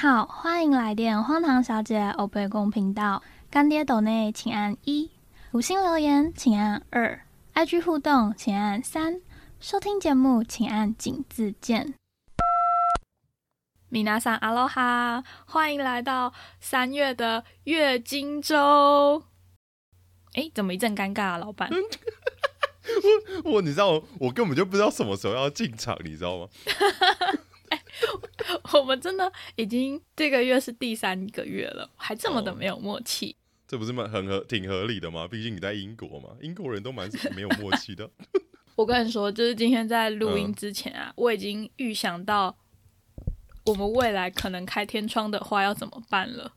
好，欢迎来电荒唐小姐欧贝公频道。干爹斗内请按一，五星留言请按二，IG 互动请按三，收听节目请按井字键。米娜桑阿罗哈，欢迎来到三月的月经周。哎，怎么一阵尴尬啊，老板？我我你知道，我根本就不知道什么时候要进场，你知道吗？我们真的已经这个月是第三个月了，还这么的没有默契。这不是蛮很合挺合理的吗？毕竟你在英国嘛，英国人都蛮没有默契的。我跟你说，就是今天在录音之前啊，我已经预想到我们未来可能开天窗的话要怎么办了。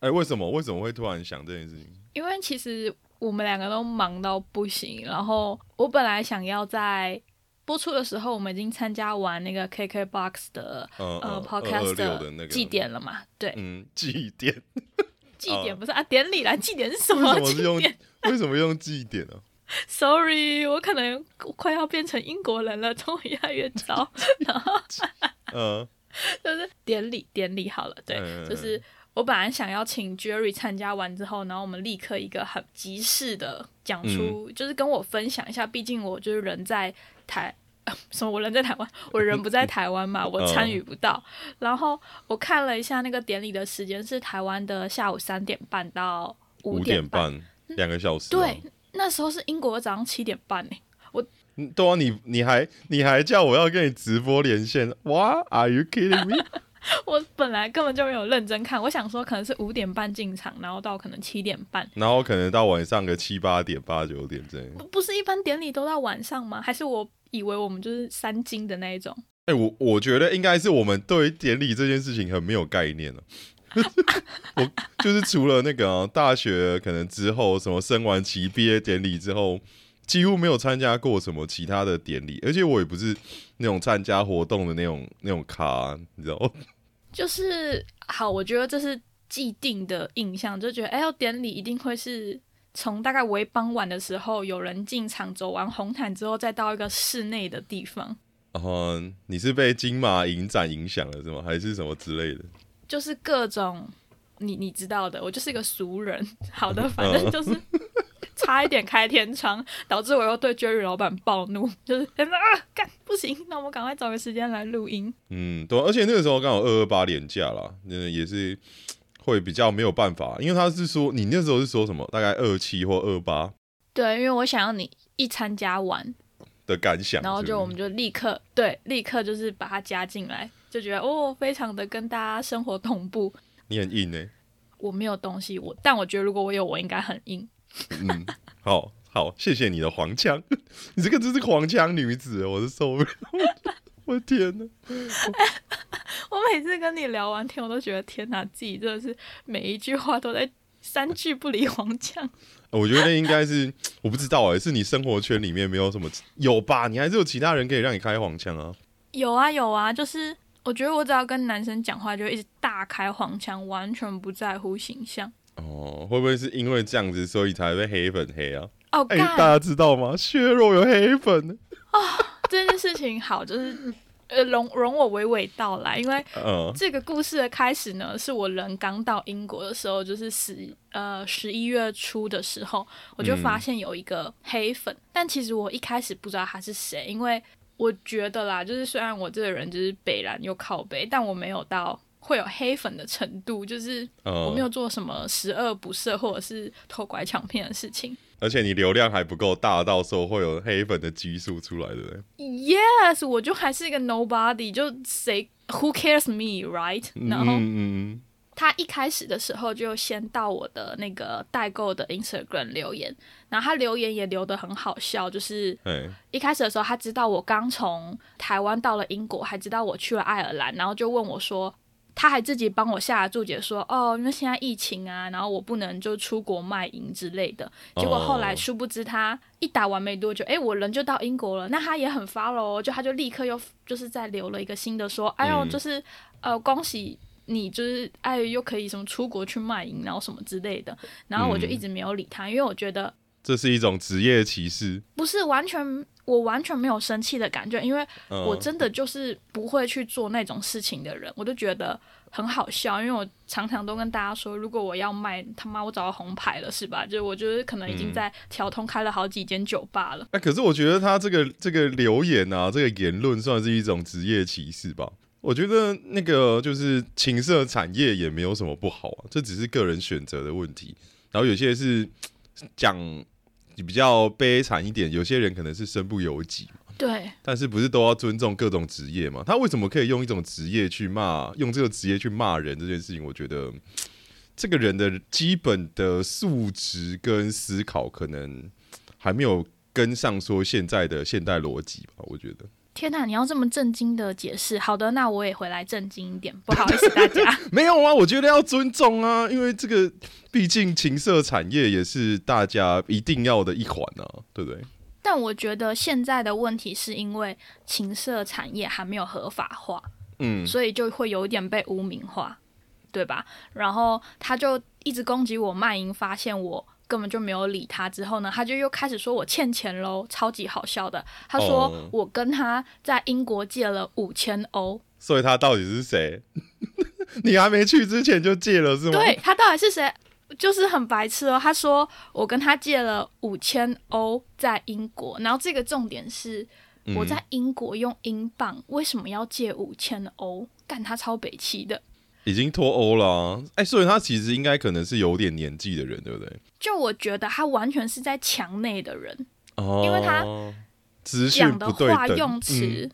哎，为什么？为什么会突然想这件事情？因为其实我们两个都忙到不行，然后我本来想要在播出的时候，我们已经参加完那个 KKBOX 的呃 Podcast 的那个祭典了嘛？对，嗯，祭典。祭典不是啊，典礼来祭典是什么？祭典 为什么用祭典呢？Sorry，我可能快要变成英国人了，终于越来越早。然后，嗯，就是典礼，典礼好了，对，就是我本来想要请 Jerry 参加完之后，然后我们立刻一个很及时的讲出，就是跟我分享一下，毕竟我就是人在台。什么？我人在台湾，我人不在台湾嘛，我参与不到。然后我看了一下那个典礼的时间是台湾的下午三点半到五点半，两个小时。对，那时候是英国早上七点半呢。我，对啊，你你还你还叫我要跟你直播连线？哇，Are you kidding me？我本来根本就没有认真看，我想说可能是五点半进场，然后到可能七点半，然后可能到晚上个七八点、八九点这样。不是一般典礼都到晚上吗？还是我？以为我们就是三金的那一种。哎，我我觉得应该是我们对于典礼这件事情很没有概念了。我就是除了那个大学可能之后什么升完旗毕业典礼之后，几乎没有参加过什么其他的典礼，而且我也不是那种参加活动的那种那种咖，你知道吗？就是好，我觉得这是既定的印象，就觉得哎，要典礼一定会是。从大概为傍晚的时候，有人进场走完红毯之后，再到一个室内的地方。哦，你是被金马影展影响了是吗？还是什么之类的？就是各种你你知道的，我就是一个俗人。好的，反正就是差一点开天窗，导致我又对 Jerry 老板暴怒，就是啊干不行，那我们赶快找个时间来录音。嗯，对，而且那个时候刚好二二八年假啦，那也是。会比较没有办法，因为他是说你那时候是说什么，大概二七或二八。对，因为我想要你一参加完的感想，然后就我们就立刻对，立刻就是把它加进来，就觉得哦，非常的跟大家生活同步。你很硬呢，我没有东西，我但我觉得如果我有，我应该很硬。嗯，好好，谢谢你的黄腔，你这个真是黄腔女子，我是受不了。我天哪！我每次跟你聊完天，我都觉得天哪，自己真的是每一句话都在三句不离黄腔。我觉得应该是我不知道哎，是你生活圈里面没有什么有吧？你还是有其他人可以让你开黄腔啊？有啊有啊，就是我觉得我只要跟男生讲话，就一直大开黄腔，完全不在乎形象。哦，会不会是因为这样子，所以才被黑粉黑啊？哦，哎，大家知道吗？削弱有黑粉啊。这件事情好，就是呃，容容我娓娓道来，因为这个故事的开始呢，是我人刚到英国的时候，就是十呃十一月初的时候，我就发现有一个黑粉，但其实我一开始不知道他是谁，因为我觉得啦，就是虽然我这个人就是北蓝又靠北，但我没有到会有黑粉的程度，就是我没有做什么十恶不赦或者是偷拐抢骗的事情。而且你流量还不够大，到时候会有黑粉的基数出来的。Yes，我就还是一个 nobody，就谁 Who cares me，right？然后他一开始的时候就先到我的那个代购的 Instagram 留言，然后他留言也留得很好笑，就是一开始的时候他知道我刚从台湾到了英国，还知道我去了爱尔兰，然后就问我说。他还自己帮我下了注解，说哦，因为现在疫情啊，然后我不能就出国卖淫之类的。结果后来殊不知，他一打完没多久，哎，我人就到英国了。那他也很发喽，就他就立刻又就是再留了一个新的，说哎呦，就是呃，恭喜你，就是哎又可以什么出国去卖淫，然后什么之类的。然后我就一直没有理他，因为我觉得这是一种职业歧视，不是完全，我完全没有生气的感觉，因为我真的就是不会去做那种事情的人，我就觉得很好笑，因为我常常都跟大家说，如果我要卖，他妈我找到红牌了，是吧？就我觉得可能已经在调通开了好几间酒吧了。哎，可是我觉得他这个这个留言啊，这个言论算是一种职业歧视吧？我觉得那个就是情色产业也没有什么不好啊，这只是个人选择的问题。然后有些是讲。比较悲惨一点，有些人可能是身不由己嘛。对。但是不是都要尊重各种职业嘛？他为什么可以用一种职业去骂，用这个职业去骂人这件事情？我觉得这个人的基本的素质跟思考可能还没有跟上说现在的现代逻辑吧。我觉得。天哪！你要这么震惊的解释？好的，那我也回来震惊一点。不好意思，大家。没有啊，我觉得要尊重啊，因为这个毕竟情色产业也是大家一定要的一环啊，对不对？但我觉得现在的问题是因为情色产业还没有合法化，嗯，所以就会有一点被污名化，对吧？然后他就一直攻击我卖淫，发现我。根本就没有理他，之后呢，他就又开始说我欠钱喽，超级好笑的。他说我跟他在英国借了五千欧，所以他到底是谁？你还没去之前就借了是吗？对他到底是谁？就是很白痴哦。他说我跟他借了五千欧在英国，然后这个重点是我在英国用英镑，为什么要借五千欧？干他超北齐的。已经脱欧了，哎，所以他其实应该可能是有点年纪的人，对不对？就我觉得他完全是在墙内的人，哦，因为他讲的话用词，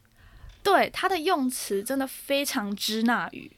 对他的用词真的非常支那语。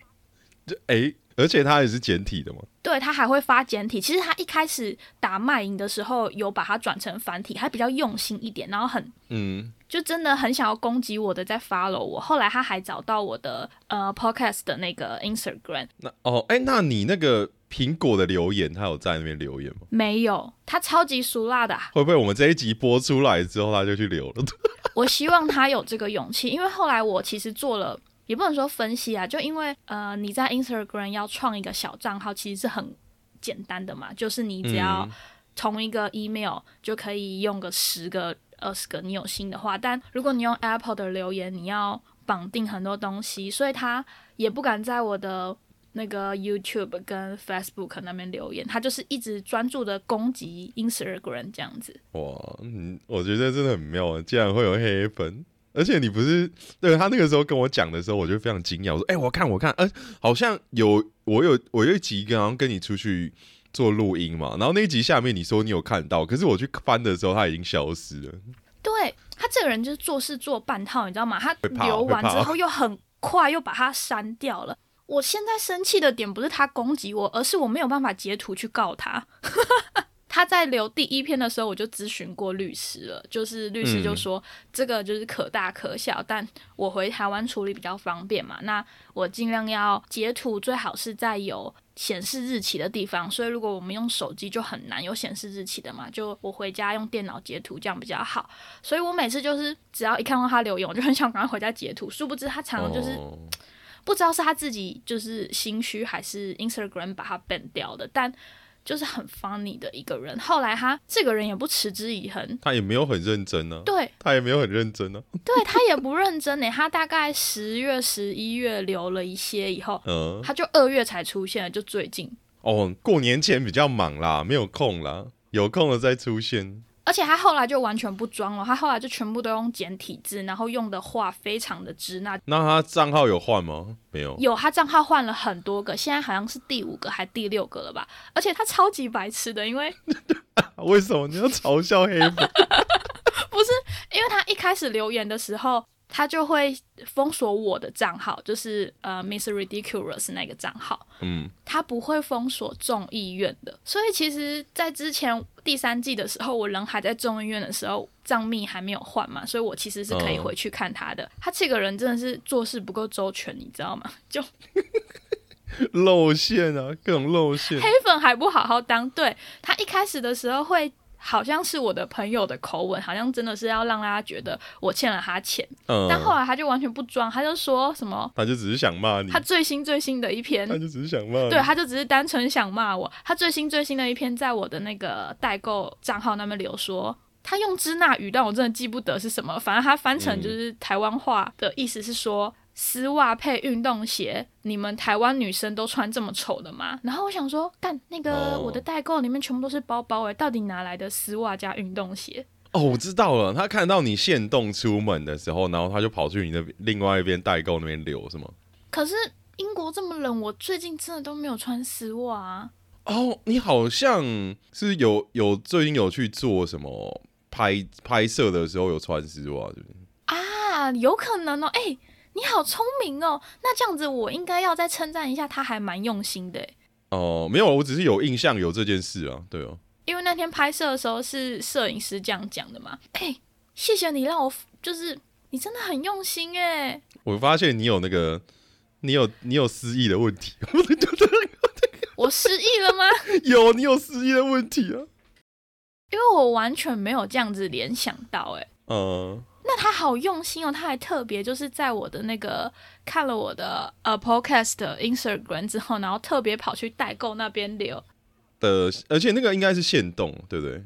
就哎，而且他也是简体的嘛。对他还会发简体，其实他一开始打卖淫的时候有把它转成繁体，还比较用心一点，然后很嗯。就真的很想要攻击我的，在 follow 我。后来他还找到我的呃 podcast 的那个 Instagram。那哦，哎，那你那个苹果的留言，他有在那边留言吗？没有，他超级俗辣的。会不会我们这一集播出来之后，他就去留了？我希望他有这个勇气，因为后来我其实做了，也不能说分析啊，就因为呃你在 Instagram 要创一个小账号，其实是很简单的嘛，就是你只要同一个 email 就可以用个十个。二十个，你有心的话，但如果你用 Apple 的留言，你要绑定很多东西，所以他也不敢在我的那个 YouTube 跟 Facebook 那边留言，他就是一直专注的攻击 Instagram 这样子。哇，嗯，我觉得真的很妙啊，竟然会有黑粉，而且你不是对他那个时候跟我讲的时候，我就非常惊讶，我说，哎，我看我看，呃，好像有我有我有一集刚刚跟你出去。做录音嘛，然后那一集下面你说你有看到，可是我去翻的时候他已经消失了。对他这个人就是做事做半套，你知道吗？他留完之后又很快又把它删掉了。我现在生气的点不是他攻击我，而是我没有办法截图去告他。他在留第一篇的时候，我就咨询过律师了，就是律师就说这个就是可大可小，但我回台湾处理比较方便嘛，那我尽量要截图，最好是在有显示日期的地方。所以如果我们用手机就很难有显示日期的嘛，就我回家用电脑截图这样比较好。所以我每次就是只要一看到他留言，我就很想赶快回家截图。殊不知他常常就是不知道是他自己就是心虚，还是 Instagram 把他 ban 掉的，但。就是很 funny 的一个人，后来他这个人也不持之以恒，他也没有很认真呢。对，他也没有很认真呢。对他也不认真呢。他大概十月、十一月留了一些以后，嗯，他就二月才出现，就最近。哦，过年前比较忙啦，没有空啦，有空了再出现。而且他后来就完全不装了，他后来就全部都用简体字，然后用的话非常的直。那那他账号有换吗？没有。有，他账号换了很多个，现在好像是第五个还第六个了吧？而且他超级白痴的，因为 为什么你要嘲笑黑粉？不是，因为他一开始留言的时候。他就会封锁我的账号，就是呃，Miss Ridiculous 那个账号。嗯，他不会封锁众议院的。所以其实，在之前第三季的时候，我人还在众议院的时候，账密还没有换嘛，所以我其实是可以回去看他的。他这个人真的是做事不够周全，你知道吗？就露馅啊，各种露馅。黑粉还不好好当，对他一开始的时候会。好像是我的朋友的口吻，好像真的是要让大家觉得我欠了他钱。嗯，但后来他就完全不装，他就说什么，他就只是想骂你。他最新最新的一篇，他就只是想骂。对，他就只是单纯想骂我。他最新最新的一篇在我的那个代购账号那边留说，他用支那语，但我真的记不得是什么。反正他翻成就是台湾话的意思是说。丝袜配运动鞋，你们台湾女生都穿这么丑的吗？然后我想说，但那个我的代购里面全部都是包包诶，到底哪来的丝袜加运动鞋？哦，我知道了，他看到你现动出门的时候，然后他就跑去你的另外一边代购那边留，是吗？可是英国这么冷，我最近真的都没有穿丝袜啊。哦，你好像是有有最近有去做什么拍拍摄的时候有穿丝袜，对不对？啊，有可能哦，哎。你好聪明哦，那这样子我应该要再称赞一下他，还蛮用心的。哦，没有，我只是有印象有这件事啊，对哦。因为那天拍摄的时候是摄影师这样讲的嘛。哎，谢谢你让我，就是你真的很用心哎。我发现你有那个，你有你有失忆的问题。我失忆了吗？有，你有失忆的问题啊。因为我完全没有这样子联想到，哎。嗯。那他好用心哦，他还特别就是在我的那个看了我的呃 podcast Instagram 之后，然后特别跑去代购那边留的，而且那个应该是限动，对不对？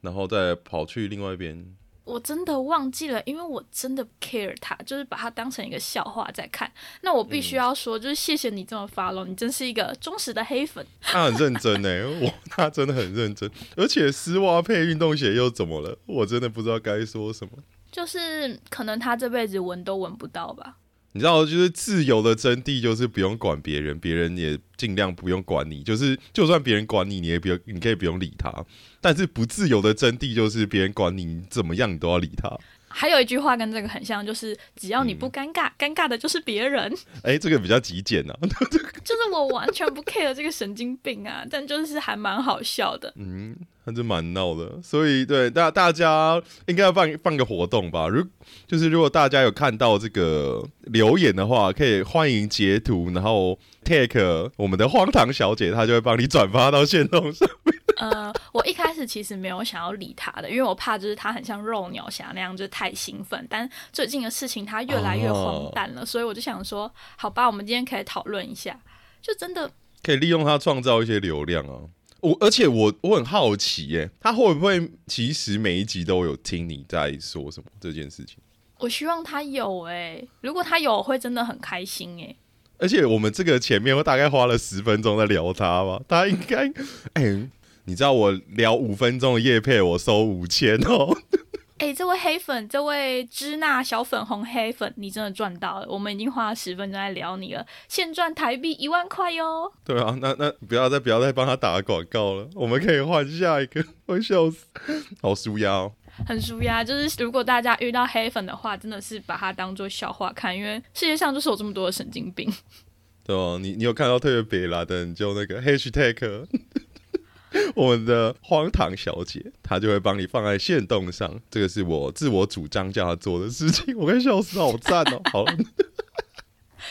然后再跑去另外一边，我真的忘记了，因为我真的 care 他，就是把他当成一个笑话在看。那我必须要说，就是谢谢你这么发了，你真是一个忠实的黑粉。他很认真哎，我他真的很认真，而且丝袜配运动鞋又怎么了？我真的不知道该说什么。就是可能他这辈子闻都闻不到吧。你知道，就是自由的真谛就是不用管别人，别人也尽量不用管你。就是就算别人管你，你也不用，你可以不用理他。但是不自由的真谛就是别人管你怎么样，你都要理他。还有一句话跟这个很像，就是只要你不尴尬，尴尬的就是别人。哎，这个比较极简啊，就是我完全不 care 这个神经病啊，但就是还蛮好笑的。嗯，还是蛮闹的。所以对大大家应该要放放个活动吧。如就是如果大家有看到这个留言的话，可以欢迎截图，然后 take 我们的荒唐小姐，她就会帮你转发到线动上面。呃，我一开始其实没有想要理他的，因为我怕就是他很像肉鸟侠那样，就是太兴奋。但最近的事情他越来越荒诞了，所以我就想说，好吧，我们今天可以讨论一下，就真的可以利用他创造一些流量啊。我而且我我很好奇耶，他会不会其实每一集都有听你在说什么这件事情？我希望他有哎，如果他有，会真的很开心哎。而且我们这个前面我大概花了十分钟在聊他吧，他应该哎。你知道我聊五分钟的叶配，我收五千哦。哎，这位黑粉，这位支那小粉红黑粉，你真的赚到了！我们已经花了十分钟在聊你了，现赚台币一万块哟。对啊，那那不要再不要再帮他打广告了，我们可以换下一个。我笑死，好舒压哦，很舒压。就是如果大家遇到黑粉的话，真的是把它当做笑话看，因为世界上就是有这么多的神经病。对哦，你你有看到特别别啦的，你就那个 hashtag。我们的荒唐小姐，她就会帮你放在线动上。这个是我自我主张叫她做的事情。我跟笑死，好赞哦！好，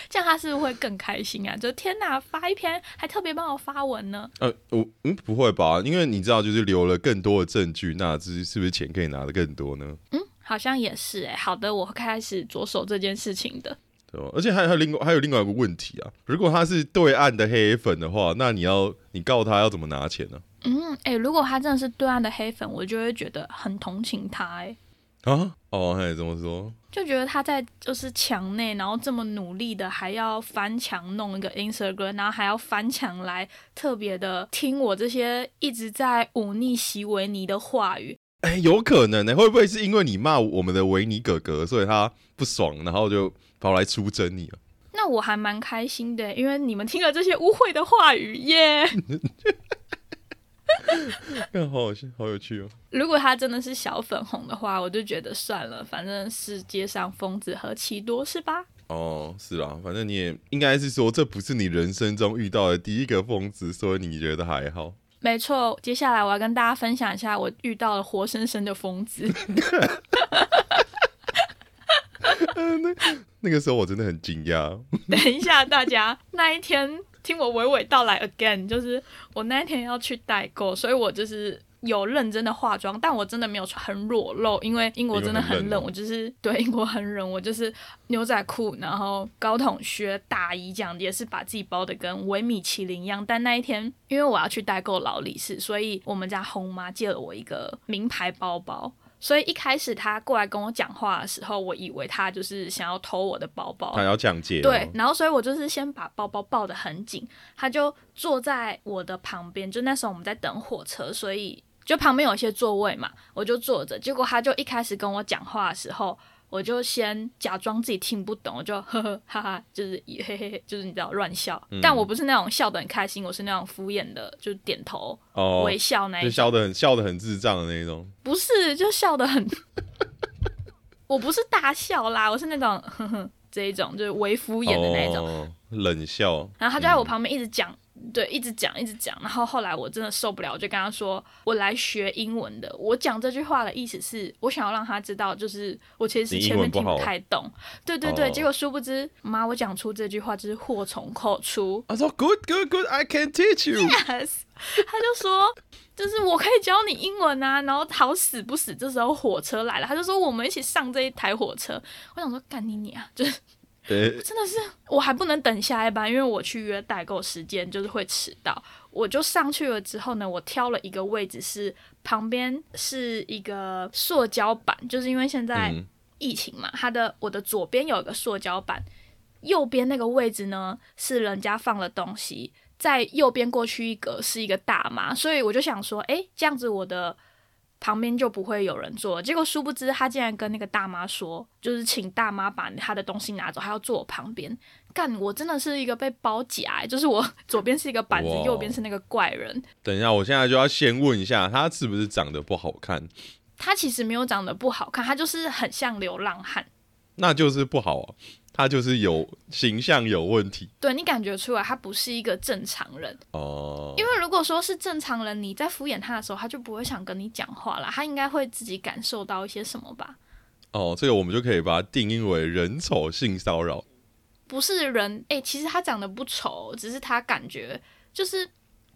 这样她是不是会更开心啊？就天哪，发一篇还特别帮我发文呢？呃，我嗯不会吧？因为你知道，就是留了更多的证据，那这是不是钱可以拿的更多呢？嗯，好像也是哎。好的，我会开始着手这件事情的。对而且还还有另外还有另外一个问题啊，如果他是对岸的黑粉的话，那你要你告他要怎么拿钱呢？嗯，哎，如果他真的是对岸的黑粉，我就会觉得很同情他，哎。啊？哦，嘿，怎么说？就觉得他在就是墙内，然后这么努力的，还要翻墙弄一个 Instagram，然后还要翻墙来特别的听我这些一直在忤逆席维尼的话语。哎，有可能呢，会不会是因为你骂我们的维尼哥哥，所以他不爽，然后就？跑来出征你了，那我还蛮开心的，因为你们听了这些污秽的话语耶，好好笑，好有趣哦。如果他真的是小粉红的话，我就觉得算了，反正世界上疯子何其多，是吧？哦，是啊，反正你也应该是说，这不是你人生中遇到的第一个疯子，所以你觉得还好。没错，接下来我要跟大家分享一下我遇到了活生生的疯子。那那个时候我真的很惊讶。等一下，大家那一天听我娓娓道来 again，就是我那一天要去代购，所以我就是有认真的化妆，但我真的没有穿很裸露，因为英国真的很冷，我就是对英国很冷，我就是牛仔裤，然后高筒靴、大衣这样，也是把自己包的跟维米麒麟一样。但那一天，因为我要去代购劳力士，所以我们家红妈借了我一个名牌包包。所以一开始他过来跟我讲话的时候，我以为他就是想要偷我的包包，他要抢劫。对，然后所以我就是先把包包抱得很紧，他就坐在我的旁边。就那时候我们在等火车，所以就旁边有一些座位嘛，我就坐着。结果他就一开始跟我讲话的时候。我就先假装自己听不懂，我就呵呵哈哈，就是嘿嘿嘿，就是你知道乱笑。但我不是那种笑得很开心，我是那种敷衍的，就点头微笑那一种。就笑得很笑得很智障的那种。不是，就笑得很。我不是大笑啦，我是那种呵呵这一种，就是微敷衍的那一种冷笑。然后他就在我旁边一直讲。对，一直讲，一直讲，然后后来我真的受不了，我就跟他说：“我来学英文的。”我讲这句话的意思是我想要让他知道，就是我其实是前面听不太懂。对对对，结果殊不知，妈，我讲出这句话就是祸从口出。他说：“Good, good, good, I can teach you。” Yes，他就说：“就是我可以教你英文啊。”然后好死不死，这时候火车来了，他就说：“我们一起上这一台火车。”我想说：“干你你啊！”就是。真的是，我还不能等下一班，因为我去约代购时间就是会迟到。我就上去了之后呢，我挑了一个位置，是旁边是一个塑胶板，就是因为现在疫情嘛，它的我的左边有一个塑胶板，右边那个位置呢是人家放了东西，在右边过去一格是一个大妈，所以我就想说，哎，这样子我的。旁边就不会有人坐，结果殊不知他竟然跟那个大妈说，就是请大妈把他的东西拿走，还要坐我旁边。干，我真的是一个被包夹，就是我左边是一个板子，右边是那个怪人。等一下，我现在就要先问一下，他是不是长得不好看？他其实没有长得不好看，他就是很像流浪汉。那就是不好。他就是有形象有问题，对你感觉出来他不是一个正常人哦。因为如果说是正常人，你在敷衍他的时候，他就不会想跟你讲话了，他应该会自己感受到一些什么吧？哦，这个我们就可以把它定义为人丑性骚扰。不是人，哎，其实他长得不丑，只是他感觉就是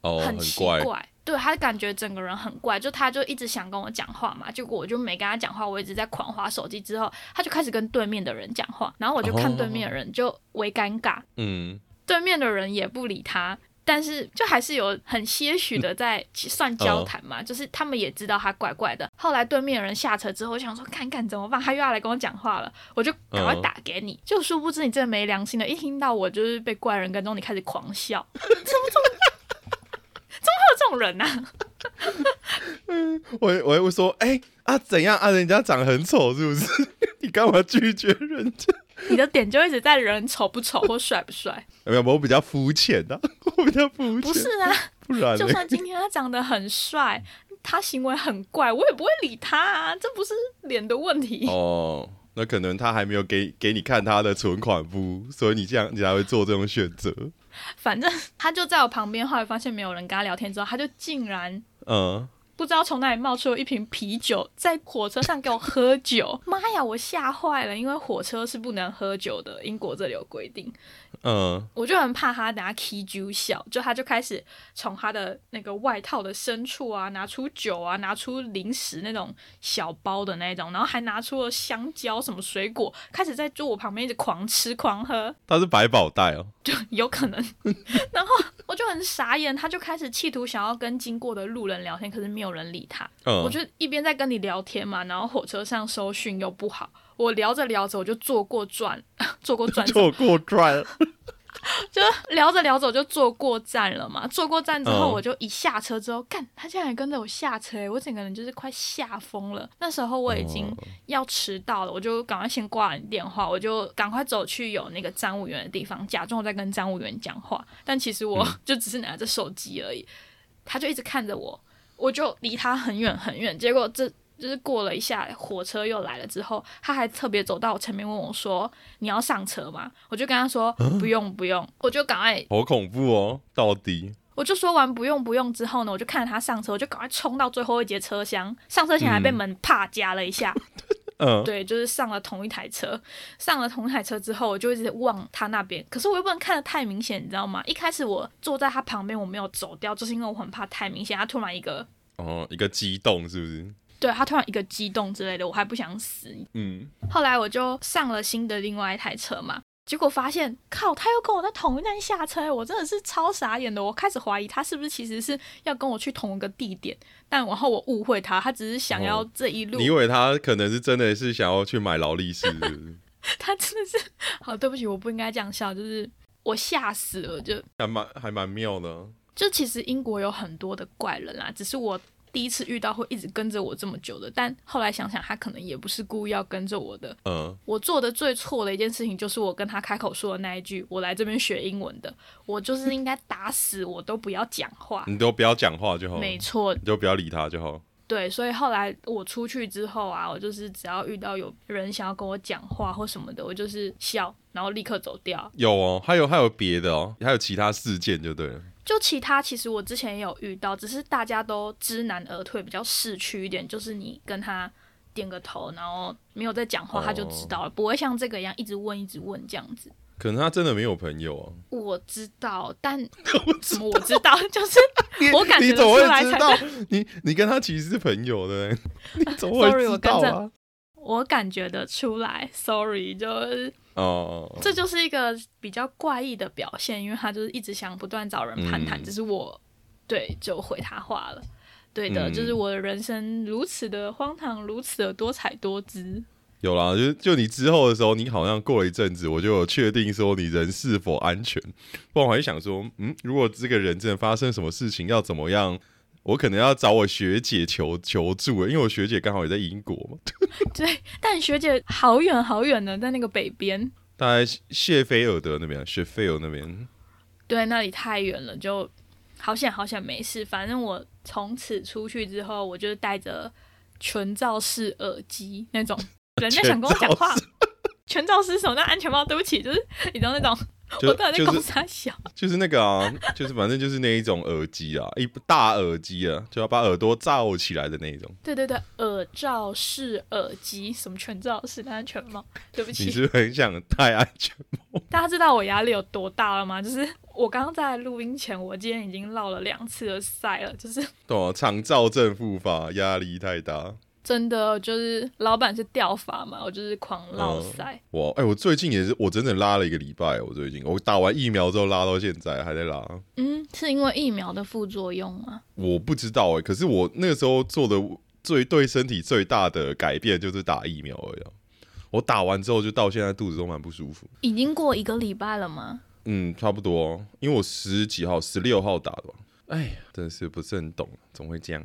很奇怪。对他感觉整个人很怪，就他就一直想跟我讲话嘛，结果我就没跟他讲话，我一直在狂划手机。之后他就开始跟对面的人讲话，然后我就看对面的人就为尴尬，嗯，对面的人也不理他，但是就还是有很些许的在算交谈嘛，就是他们也知道他怪怪的。后来对面的人下车之后，我想说看看怎么办，他又要来跟我讲话了，我就赶快打给你，就殊不知你真的没良心的，一听到我就是被怪人跟踪，你开始狂笑，怎么怎么？这种人呢？嗯，我我会说，哎啊，怎样啊？人家长得很丑，是不是？你干嘛拒绝人家？你的点就一直在人丑不丑或帅不帅？没有，我比较肤浅的，我比较肤浅。不是啊，不然就算今天他长得很帅，他行为很怪，我也不会理他啊。这不是脸的问题哦。那可能他还没有给给你看他的存款簿，所以你这样你才会做这种选择。反正 他就在我旁边，后来发现没有人跟他聊天之后，他就竟然嗯。不知道从哪里冒出了一瓶啤酒，在火车上给我喝酒。妈呀，我吓坏了，因为火车是不能喝酒的，英国这里有规定。嗯，我就很怕他等下 k 酒笑，就他就开始从他的那个外套的深处啊，拿出酒啊，拿出零食那种小包的那种，然后还拿出了香蕉什么水果，开始在桌我旁边一直狂吃狂喝。他是百宝袋哦，就有可能。然后我就很傻眼，他就开始企图想要跟经过的路人聊天，可是没有人理他。我就一边在跟你聊天嘛，然后火车上收讯又不好。我聊着聊着，我就坐过转，坐过转，坐过转，就聊着聊着我就坐过站了嘛。坐过站之后，我就一下车之后，干，他竟然跟着我下车，我整个人就是快吓疯了。那时候我已经要迟到了，我就赶快先挂完电话，我就赶快走去有那个站务员的地方，假装我在跟站务员讲话，但其实我 就只是拿着手机而已。他就一直看着我，我就离他很远很远，结果这。就是过了一下，火车又来了之后，他还特别走到我前面问我说：“你要上车吗？”我就跟他说：“不用，不用。”我就赶快，好恐怖哦！到底，我就说完不用不用之后呢，我就看着他上车，我就赶快冲到最后一节车厢。上车前还被门啪夹了一下。嗯，对，就是上了同一台车。上了同一台车之后，我就一直望他那边，可是我又不能看的太明显，你知道吗？一开始我坐在他旁边，我没有走掉，就是因为我很怕太明显。他突然一个。哦，一个激动是不是？对他突然一个激动之类的，我还不想死。嗯，后来我就上了新的另外一台车嘛，结果发现靠，他又跟我在同一站下车，我真的是超傻眼的。我开始怀疑他是不是其实是要跟我去同一个地点，但然后我误会他，他只是想要这一路。你以为他可能是真的是想要去买劳力士？他真的是好，对不起，我不应该这样笑，就是我吓死了，就还蛮还蛮妙的。就其实英国有很多的怪人啊，只是我。第一次遇到会一直跟着我这么久的，但后来想想，他可能也不是故意要跟着我的。嗯，我做的最错的一件事情就是我跟他开口说的那一句：“我来这边学英文的。”我就是应该打死我都不要讲话，你都不要讲话就好。没错，你就不要理他就好。对，所以后来我出去之后啊，我就是只要遇到有人想要跟我讲话或什么的，我就是笑，然后立刻走掉。有哦，还有还有别的哦，还有其他事件就对了。就其他，其实我之前也有遇到，只是大家都知难而退，比较市区一点。就是你跟他点个头，然后没有在讲话，他就知道了，不会像这个一样一直问、一直问这样子。可能他真的没有朋友啊。我知道，但 我知道，就是 我感觉出来才。你你跟他其实是朋友的，你怎么会知道啊？我感觉得出来，sorry，就是哦，这就是一个比较怪异的表现，因为他就是一直想不断找人攀谈，只是我对就回他话了，对的，就是我的人生如此的荒唐，如此的多彩多姿。有啦，就就你之后的时候，你好像过了一阵子，我就有确定说你人是否安全，不然我还想说，嗯，如果这个人真的发生什么事情，要怎么样？我可能要找我学姐求求助因为我学姐刚好也在英国嘛。对，但学姐好远好远的，在那个北边，大概谢菲尔德那边，谢菲尔那边。对，那里太远了，就好险好险没事。反正我从此出去之后，我就带着全罩式耳机那种，人家想跟我讲话，全罩式手那安全帽，对不起，就是你知道那种。我到底在公差小，就是那个啊，就是反正就是那一种耳机啊，一大耳机啊，就要把耳朵罩起来的那一种。对对对，耳罩式耳机，什么全罩式的安全帽？对不起，你是很想戴安全帽？大家知道我压力有多大了吗？就是我刚刚在录音前，我今天已经落了两次的塞了，就是对，肠燥症复发，压力太大。真的就是老板是掉发嘛，我就是狂拉塞。哇，哎，我最近也是，我整整拉了一个礼拜。我最近我打完疫苗之后拉到现在还在拉。嗯，是因为疫苗的副作用吗？我不知道哎，可是我那个时候做的最对身体最大的改变就是打疫苗而已。我打完之后就到现在肚子都蛮不舒服。已经过一个礼拜了吗？嗯，差不多。因为我十几号、十六号打的。哎呀，真的是不是很懂，怎么会这样？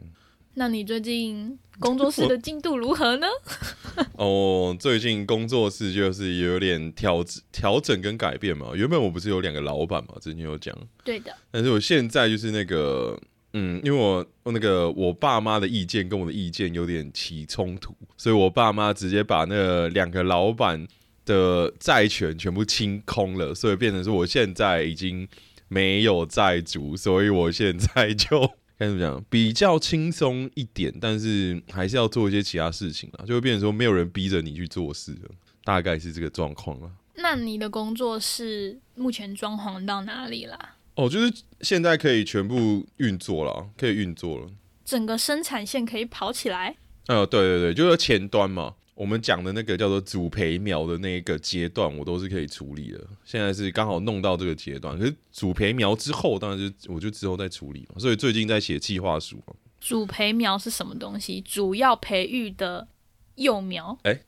那你最近工作室的进度如何呢？哦，最近工作室就是有点调调整跟改变嘛。原本我不是有两个老板嘛，之前有讲。对的。但是我现在就是那个，嗯，因为我那个我爸妈的意见跟我的意见有点起冲突，所以我爸妈直接把那两个老板的债权全部清空了，所以变成是我现在已经没有债主，所以我现在就。该怎么讲？比较轻松一点，但是还是要做一些其他事情啊，就会变成说没有人逼着你去做事了，大概是这个状况了。那你的工作室目前装潢到哪里啦？哦，就是现在可以全部运作了，可以运作了，整个生产线可以跑起来。呃，对对对，就是前端嘛。我们讲的那个叫做主培苗的那个阶段，我都是可以处理的。现在是刚好弄到这个阶段，可是主培苗之后，当然就我就之后再处理嘛。所以最近在写计划书。主培苗是什么东西？主要培育的幼苗？哎，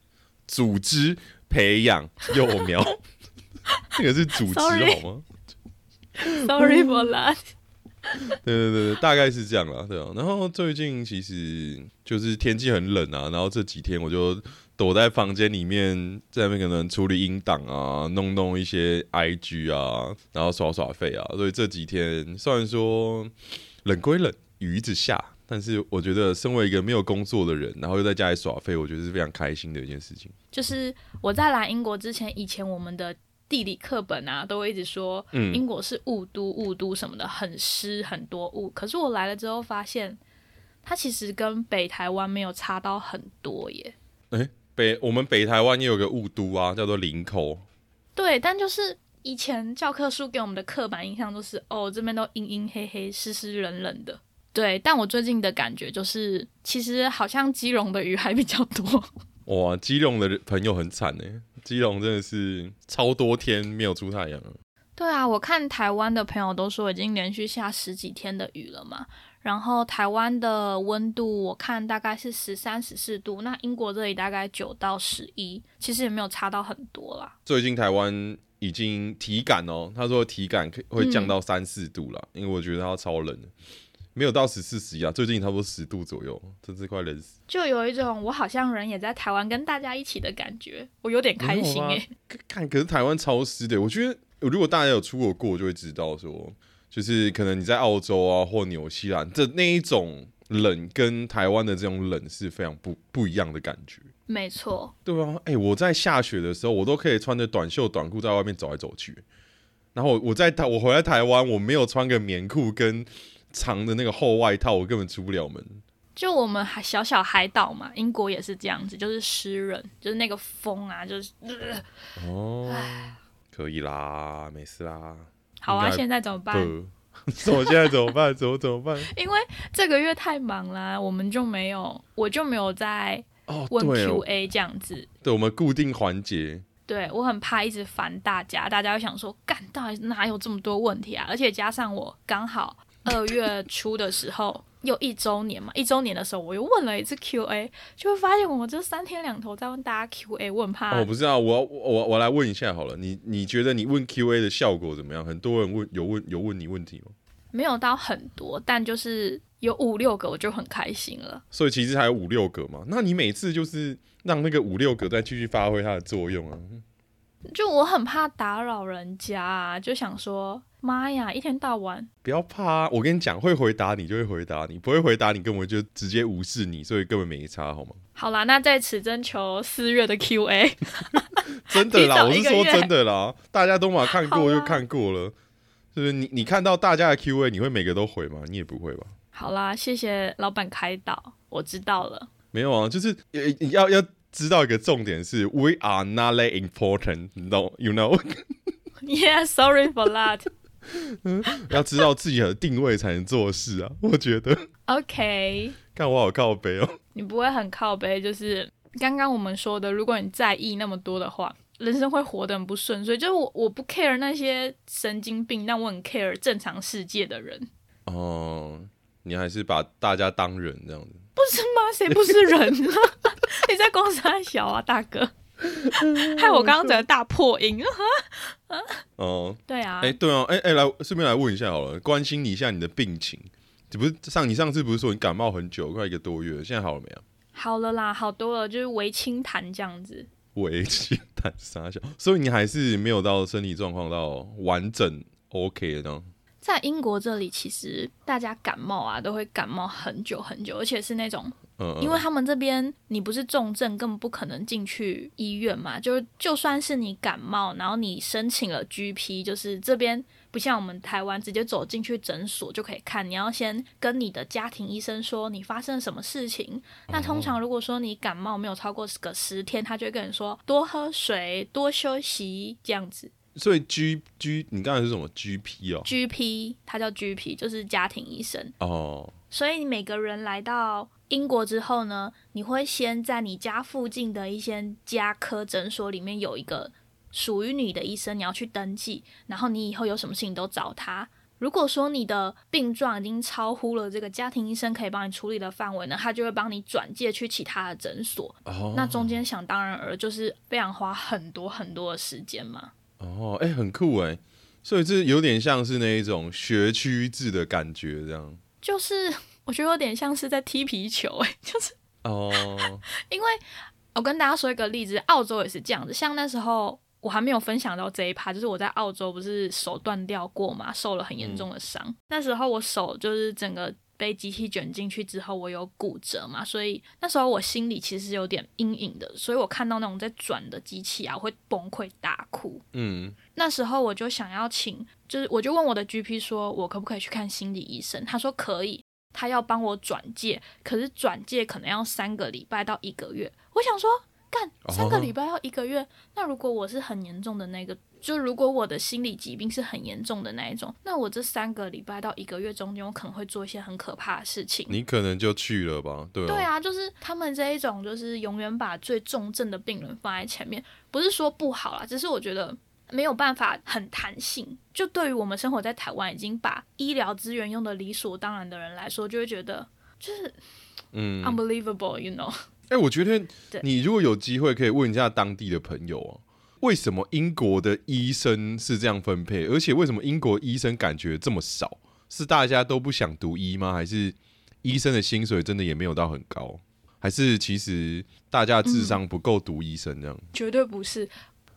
组织培养幼苗，这个是组织好吗？Sorry for that。对对对，大概是这样了，对啊。然后最近其实就是天气很冷啊，然后这几天我就躲在房间里面，在那边可能处理音档啊，弄弄一些 IG 啊，然后耍耍费啊。所以这几天虽然说冷归冷，雨一直下，但是我觉得身为一个没有工作的人，然后又在家里耍费，我觉得是非常开心的一件事情。就是我在来英国之前，以前我们的。地理课本啊，都会一直说嗯英国是雾都，雾都什么的，很湿，很多雾。可是我来了之后发现，它其实跟北台湾没有差到很多耶。哎，北我们北台湾也有个雾都啊，叫做林口。对，但就是以前教科书给我们的刻板印象都是，哦，这边都阴阴黑黑、湿湿冷冷的。对，但我最近的感觉就是，其实好像基隆的雨还比较多。哇，基隆的朋友很惨哎，基隆真的是超多天没有出太阳。对啊，我看台湾的朋友都说已经连续下十几天的雨了嘛。然后台湾的温度我看大概是十三十四度，那英国这里大概九到十一，其实也没有差到很多啦。最近台湾已经体感哦，他说体感会降到三四度了，因为我觉得它超冷的。没有到十四十一啊，最近差不多十度左右，真是快冷死。就有一种我好像人也在台湾跟大家一起的感觉，我有点开心哎。看，可是台湾潮湿的，我觉得如果大家有出国过，就会知道说，就是可能你在澳洲啊或纽西兰这那一种冷，跟台湾的这种冷是非常不不一样的感觉。没错。对啊，哎，我在下雪的时候，我都可以穿着短袖短裤在外面走来走去。然后我在台，我回来台湾，我没有穿个棉裤跟。长的那个厚外套，我根本出不了门。就我们海小小海岛嘛，英国也是这样子，就是湿冷，就是那个风啊，就是。哦，可以啦，没事啦。好啊，现在怎么办？我 现在怎么办？怎么怎么办？因为这个月太忙啦，我们就没有，我就没有在问 Q A 这样子。对，我们固定环节。对我很怕一直烦大家，大家会想说，干到底哪有这么多问题啊？而且加上我刚好。二月初的时候，又一周年嘛，一周年的时候，我又问了一次 Q A，就会发现我这三天两头在问大家 Q A，我很怕。我不知道，我我我来问一下好了，你你觉得你问 Q A 的效果怎么样？很多人问，有问有问你问题吗？没有到很多，但就是有五六个，我就很开心了。所以其实还有五六个嘛，那你每次就是让那个五六个再继续发挥它的作用啊？就我很怕打扰人家，啊，就想说。妈呀！一天到晚不要怕，我跟你讲，会回答你就会回答你，不会回答你根本就直接无视你，所以根本没差，好吗？好啦，那在此征求四月的 Q A，真的啦，我是说真的啦，大家都嘛看过就看过了，是不是？你你看到大家的 Q A，你会每个都回吗？你也不会吧？好啦，谢谢老板开导，我知道了。没有啊，就是要要知道一个重点是，We are not that important，no，you know？Yeah，sorry for that。要知道自己的定位才能做事啊！我觉得。OK。看我好靠背哦。你不会很靠背，就是刚刚我们说的，如果你在意那么多的话，人生会活得很不顺。所以就是我我不 care 那些神经病，但我很 care 正常世界的人。哦，你还是把大家当人这样子？不是吗？谁不是人？你在公司还小啊，大哥。害我刚刚整个大破音哦，对啊，哎，对啊，哎哎，来顺便来问一下好了，关心你一下你的病情。你不是上你上次不是说你感冒很久，快一个多月，现在好了没有？好了啦，好多了，就是微清痰这样子。微清痰 傻笑，所以你还是没有到身体状况到完整 OK 的呢。在英国这里，其实大家感冒啊，都会感冒很久很久，而且是那种。因为他们这边你不是重症，根本不可能进去医院嘛。就是就算是你感冒，然后你申请了 GP，就是这边不像我们台湾直接走进去诊所就可以看，你要先跟你的家庭医生说你发生了什么事情。那通常如果说你感冒没有超过个十天，他就会跟你说多喝水、多休息这样子。所以 G G 你刚才是什么 GP 哦？GP 它叫 GP，就是家庭医生哦。所以每个人来到。英国之后呢，你会先在你家附近的一些家科诊所里面有一个属于你的医生，你要去登记，然后你以后有什么事情都找他。如果说你的病状已经超乎了这个家庭医生可以帮你处理的范围呢，他就会帮你转介去其他的诊所。哦，那中间想当然而就是非常花很多很多的时间嘛。哦，哎，很酷哎，所以这有点像是那一种学区制的感觉，这样就是。我觉得有点像是在踢皮球，哎，就是哦，因为我跟大家说一个例子，澳洲也是这样子。像那时候我还没有分享到这一趴，就是我在澳洲不是手断掉过嘛，受了很严重的伤。那时候我手就是整个被机器卷进去之后，我有骨折嘛，所以那时候我心里其实有点阴影的。所以我看到那种在转的机器啊，我会崩溃大哭。嗯，那时候我就想要请，就是我就问我的 GP 说，我可不可以去看心理医生？他说可以。他要帮我转介，可是转介可能要三个礼拜到一个月。我想说，干三个礼拜要一个月，那如果我是很严重的那个，就如果我的心理疾病是很严重的那一种，那我这三个礼拜到一个月中间，我可能会做一些很可怕的事情。你可能就去了吧？对对啊，就是他们这一种，就是永远把最重症的病人放在前面，不是说不好啦，只是我觉得没有办法很弹性。就对于我们生活在台湾，已经把医疗资源用的理所当然的人来说，就会觉得就是嗯，unbelievable，you know。哎，我觉得你如果有机会可以问一下当地的朋友啊，为什么英国的医生是这样分配？而且为什么英国医生感觉这么少？是大家都不想读医吗？还是医生的薪水真的也没有到很高？还是其实大家智商不够读医生这样？绝对不是。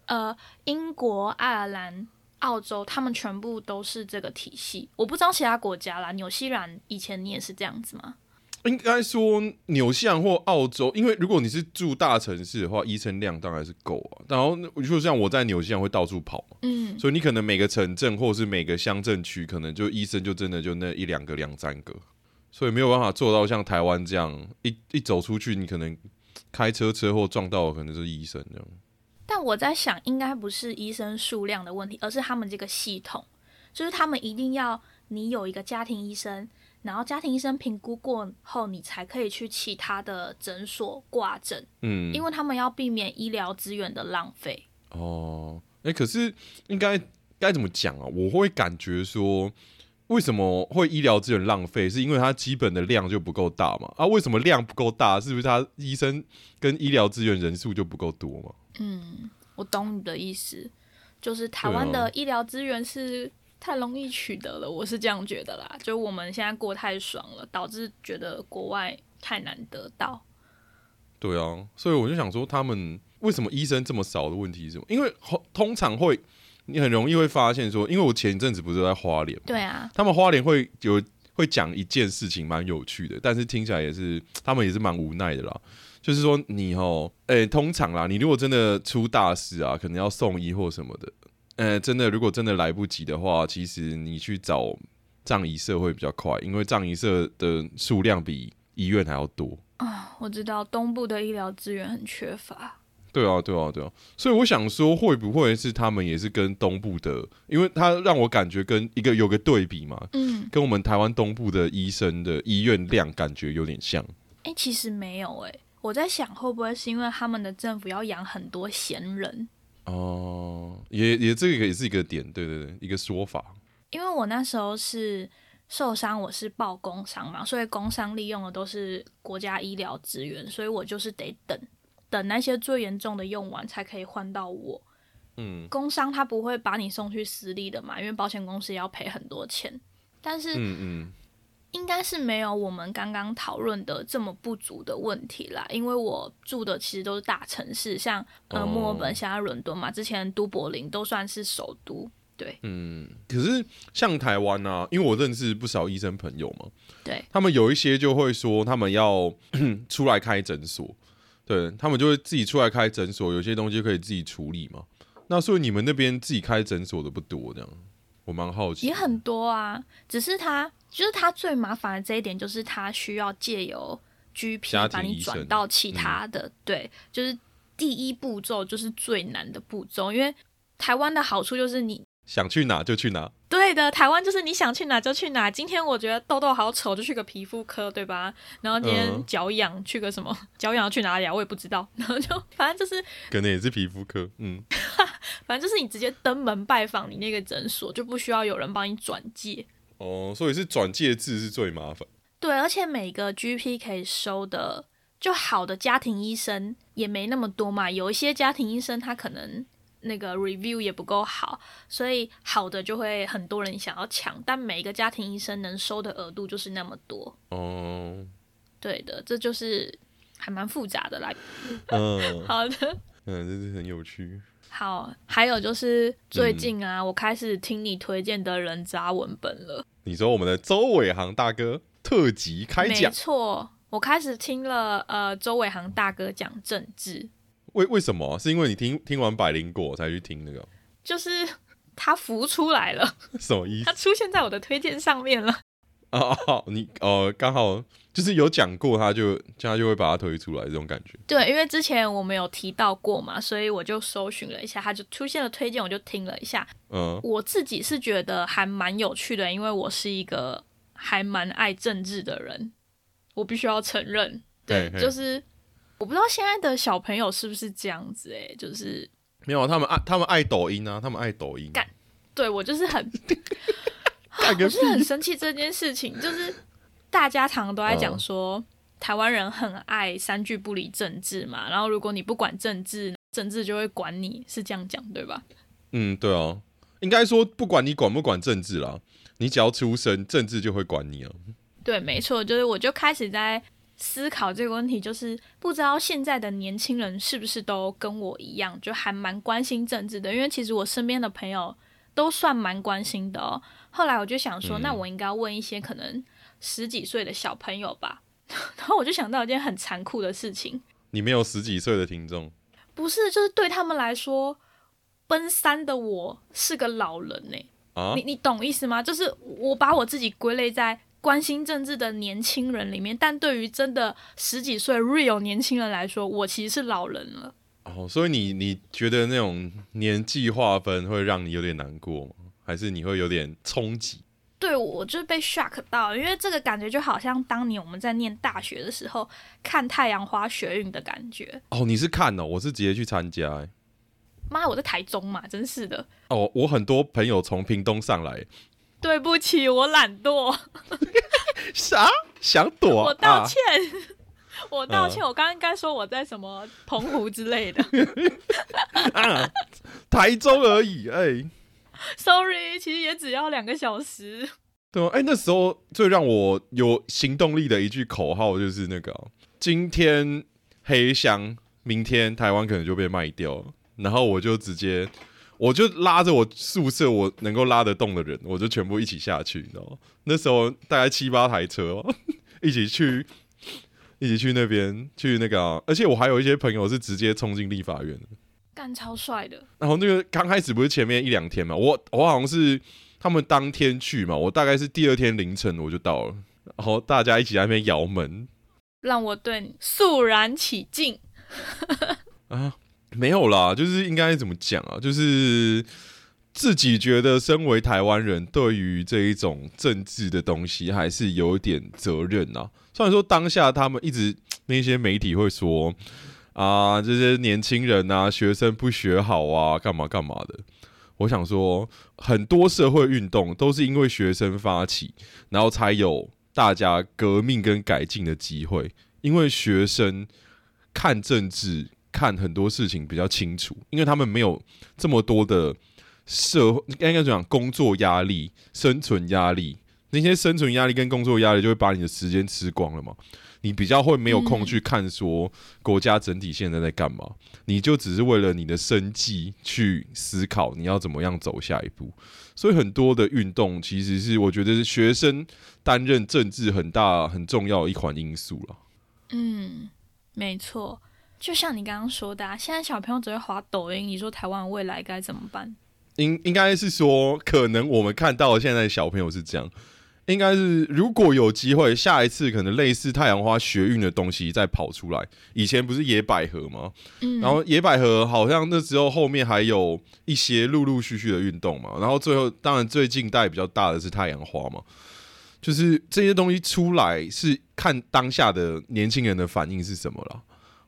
呃，英国、爱尔兰、澳洲，他们全部都是这个体系。我不知道其他国家啦，纽西兰以前你也是这样子吗？应该说，纽西兰或澳洲，因为如果你是住大城市的话，医生量当然是够啊。然后就像我在纽西兰会到处跑嘛，嗯，所以你可能每个城镇或者是每个乡镇区，可能就医生就真的就那一两个、两三个，所以没有办法做到像台湾这样，一一走出去，你可能开车车祸撞到可能是医生这样。但我在想，应该不是医生数量的问题，而是他们这个系统，就是他们一定要你有一个家庭医生。然后家庭医生评估过后，你才可以去其他的诊所挂诊。嗯，因为他们要避免医疗资源的浪费。哦，哎，可是应该该怎么讲啊？我会感觉说，为什么会医疗资源浪费？是因为它基本的量就不够大嘛？啊，为什么量不够大？是不是他医生跟医疗资源人数就不够多嘛？嗯，我懂你的意思，就是台湾的医疗资源是。太容易取得了，我是这样觉得啦。就我们现在过太爽了，导致觉得国外太难得到。对啊，所以我就想说，他们为什么医生这么少的问题是什么？因为通常会，你很容易会发现说，因为我前一阵子不是在花莲，对啊，他们花莲会有会讲一件事情，蛮有趣的，但是听起来也是他们也是蛮无奈的啦。就是说，你哦，诶，通常啦，你如果真的出大事啊，可能要送医或什么的。呃，真的，如果真的来不及的话，其实你去找葬仪社会比较快，因为葬仪社的数量比医院还要多啊。我知道东部的医疗资源很缺乏。对啊，对啊，对啊。所以我想说，会不会是他们也是跟东部的？因为他让我感觉跟一个有个对比嘛，嗯，跟我们台湾东部的医生的医院量感觉有点像。哎，其实没有哎，我在想会不会是因为他们的政府要养很多闲人。哦，也也这个也是一个点，对对对，一个说法。因为我那时候是受伤，我是报工伤嘛，所以工伤利用的都是国家医疗资源，所以我就是得等等那些最严重的用完才可以换到我。嗯，工伤他不会把你送去私立的嘛，因为保险公司要赔很多钱。但是，嗯嗯。应该是没有我们刚刚讨论的这么不足的问题啦，因为我住的其实都是大城市，像呃墨尔本、现在伦敦嘛，之前都柏林都算是首都，对。嗯，可是像台湾啊，因为我认识不少医生朋友嘛，对，他们有一些就会说他们要 出来开诊所，对他们就会自己出来开诊所，有些东西可以自己处理嘛。那所以你们那边自己开诊所的不多，这样我蛮好奇。也很多啊，只是他。就是他最麻烦的这一点，就是他需要借由 GP 把你转到其他的，对，就是第一步骤就是最难的步骤。因为台湾的好处就是你想去哪就去哪，对的，台湾就是你想去哪就去哪。今天我觉得痘痘好丑，就去个皮肤科，对吧？然后今天脚痒，去个什么 脚痒去哪里啊？我也不知道。然后就反正就是可能也是皮肤科，嗯，反正就是你直接登门拜访你那个诊所，就不需要有人帮你转介。哦，所以是转介制是最麻烦。对，而且每个 GP 可以收的就好的家庭医生也没那么多嘛。有一些家庭医生他可能那个 review 也不够好，所以好的就会很多人想要抢。但每一个家庭医生能收的额度就是那么多。哦，对的，这就是还蛮复杂的啦。嗯，好的。嗯，这是很有趣。好，还有就是最近啊，我开始听你推荐的人渣文本了。你说我们的周伟航大哥特辑开讲，没错，我开始听了呃周伟航大哥讲政治。为为什么？是因为你听听完百灵果才去听那个？就是他浮出来了，什么意思？他出现在我的推荐上面了。哦，你哦，刚好就是有讲过，他就他就会把它推出来，这种感觉。对，因为之前我们有提到过嘛，所以我就搜寻了一下，他就出现了推荐，我就听了一下。嗯，我自己是觉得还蛮有趣的，因为我是一个还蛮爱政治的人，我必须要承认。对，就是我不知道现在的小朋友是不是这样子，哎，就是没有他们爱他们爱抖音啊，他们爱抖音。干，对我就是很 我是很生气这件事情，就是。大家常常都在讲说，台湾人很爱三句不离政治嘛，然后如果你不管政治，政治就会管你，是这样讲对吧？嗯，对啊，应该说不管你管不管政治啦，你只要出生，政治就会管你啊。对，没错，就是我就开始在思考这个问题，就是不知道现在的年轻人是不是都跟我一样，就还蛮关心政治的，因为其实我身边的朋友都算蛮关心的哦。后来我就想说，那我应该问一些可能。十几岁的小朋友吧，然后我就想到一件很残酷的事情。你没有十几岁的听众？不是，就是对他们来说，奔三的我是个老人呢。啊，你你懂意思吗？就是我把我自己归类在关心政治的年轻人里面，但对于真的十几岁 real 年轻人来说，我其实是老人了。哦，所以你你觉得那种年纪划分会让你有点难过吗？还是你会有点冲击？对我就是被 shock 到，因为这个感觉就好像当年我们在念大学的时候看太阳花学运的感觉。哦，你是看哦，我是直接去参加。妈，我在台中嘛，真是的。哦，我很多朋友从屏东上来。对不起，我懒惰。啥？想躲？我道歉，我道歉，我刚刚应该说我在什么澎湖之类的。台中而已，哎。Sorry，其实也只要两个小时。对啊，哎，那时候最让我有行动力的一句口号就是那个：今天黑箱，明天台湾可能就被卖掉。然后我就直接，我就拉着我宿舍我能够拉得动的人，我就全部一起下去，你知道吗？那时候大概七八台车哦，一起去，一起去那边去那个，而且我还有一些朋友是直接冲进立法院。干超帅的，然后那个刚开始不是前面一两天嘛，我我好像是他们当天去嘛，我大概是第二天凌晨我就到了，然后大家一起在那边摇门，让我对你肃然起敬。啊，没有啦，就是应该怎么讲啊？就是自己觉得身为台湾人，对于这一种政治的东西还是有点责任啊。虽然说当下他们一直那些媒体会说。啊，这些年轻人啊，学生不学好啊，干嘛干嘛的？我想说，很多社会运动都是因为学生发起，然后才有大家革命跟改进的机会。因为学生看政治、看很多事情比较清楚，因为他们没有这么多的社会，应该讲工作压力、生存压力，那些生存压力跟工作压力就会把你的时间吃光了嘛。你比较会没有空去看说国家整体现在在干嘛，你就只是为了你的生计去思考你要怎么样走下一步。所以很多的运动其实是我觉得是学生担任政治很大很重要一款因素了。嗯，没错，就像你刚刚说的，现在小朋友只会滑抖音，你说台湾未来该怎么办？应应该是说，可能我们看到现在小朋友是这样。应该是，如果有机会，下一次可能类似太阳花学运的东西再跑出来。以前不是野百合吗？嗯，然后野百合好像那时候后面还有一些陆陆续续的运动嘛。然后最后，当然最近代比较大的是太阳花嘛。就是这些东西出来，是看当下的年轻人的反应是什么了。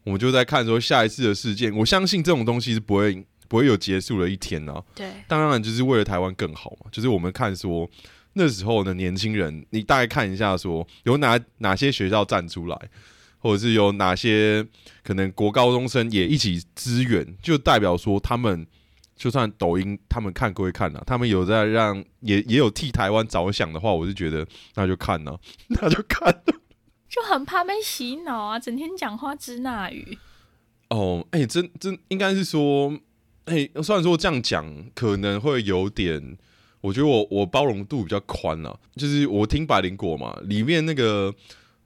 我们就在看说下一次的事件。我相信这种东西是不会不会有结束的一天啊。对，当然就是为了台湾更好嘛。就是我们看说。那时候的年轻人，你大概看一下，说有哪哪些学校站出来，或者是有哪些可能国高中生也一起支援，就代表说他们就算抖音他们看归看啊，他们有在让也也有替台湾着想的话，我就觉得那就看呢，那就看，就很怕被洗脑啊，整天讲话支那语。哦，哎，真真应该是说，哎，虽然说这样讲可能会有点。我觉得我我包容度比较宽了，就是我听百灵果嘛，里面那个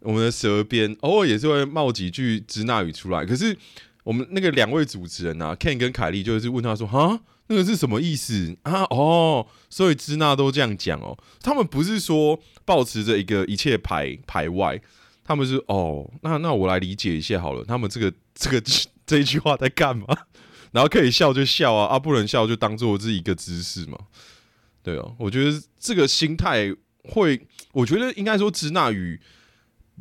我们的舌边偶尔也是会冒几句支那语出来。可是我们那个两位主持人啊，Ken 跟凯莉就是问他说：“哈，那个是什么意思啊？”哦，所以支那都这样讲哦。他们不是说保持着一个一切排排外，他们是哦，那那我来理解一下好了，他们这个这个这一句话在干嘛？然后可以笑就笑啊，啊不能笑就当做是一个姿势嘛。对啊，我觉得这个心态会，我觉得应该说支那语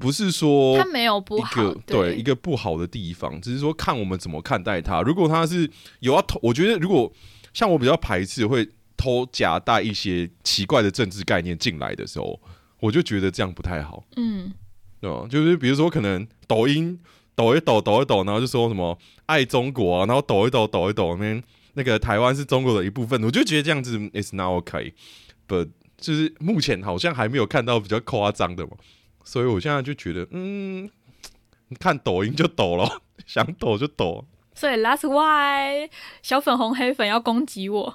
不是说他没有不好，对一个不好的地方，只是说看我们怎么看待他。如果他是有要偷，我觉得如果像我比较排斥会偷夹带一些奇怪的政治概念进来的时候，我就觉得这样不太好。嗯，对吧？就是比如说可能抖音抖一抖抖一抖，然后就说什么爱中国啊，然后抖一抖抖一抖那。那个台湾是中国的一部分，我就觉得这样子 is not OK，but 就是目前好像还没有看到比较夸张的嘛，所以我现在就觉得，嗯，看抖音就抖了，想抖就抖。所以 that's why 小粉红黑粉要攻击我。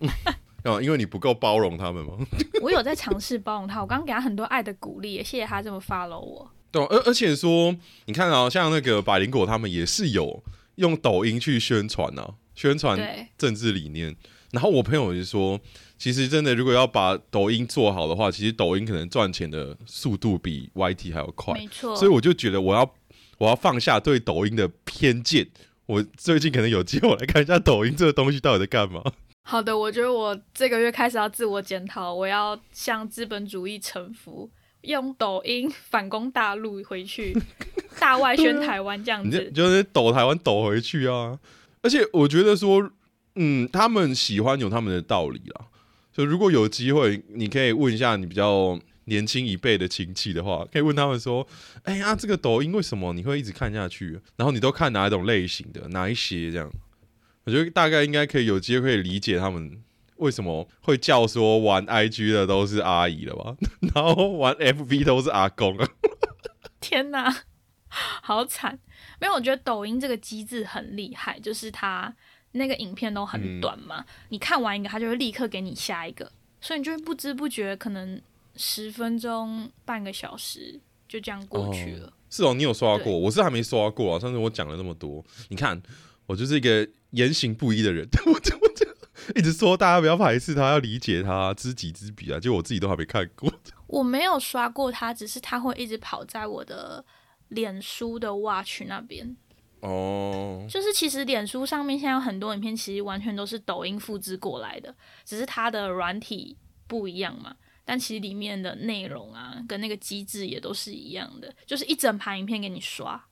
哦，因为你不够包容他们吗？我有在尝试包容他，我刚刚给他很多爱的鼓励，谢谢他这么 follow 我。对，而而且说，你看啊，像那个百灵果他们也是有用抖音去宣传呢。宣传政治理念，然后我朋友就说，其实真的，如果要把抖音做好的话，其实抖音可能赚钱的速度比 YT 还要快。没错，所以我就觉得我要我要放下对抖音的偏见。我最近可能有机会来看一下抖音这个东西到底在干嘛。好的，我觉得我这个月开始要自我检讨，我要向资本主义臣服，用抖音反攻大陆，回去 大外宣台湾这样子，就是抖台湾抖回去啊。而且我觉得说，嗯，他们喜欢有他们的道理啦。就如果有机会，你可以问一下你比较年轻一辈的亲戚的话，可以问他们说：“哎呀，这个抖音为什么你会一直看下去？然后你都看哪一种类型的，哪一些这样？”我觉得大概应该可以有机会理解他们为什么会叫说玩 IG 的都是阿姨了吧？然后玩 FB 都是阿公啊！天哪，好惨！没有，我觉得抖音这个机制很厉害，就是它那个影片都很短嘛，你看完一个，它就会立刻给你下一个，所以你就会不知不觉可能十分钟、半个小时就这样过去了。是哦，你有刷过，我是还没刷过啊。上次我讲了那么多，你看我就是一个言行不一的人，我就我就一直说大家不要排斥他，要理解他，知己知彼啊。就我自己都还没看过，我没有刷过他，只是他会一直跑在我的。脸书的 Watch 那边哦，就是其实脸书上面现在有很多影片，其实完全都是抖音复制过来的，只是它的软体不一样嘛。但其实里面的内容啊，跟那个机制也都是一样的，就是一整盘影片给你刷。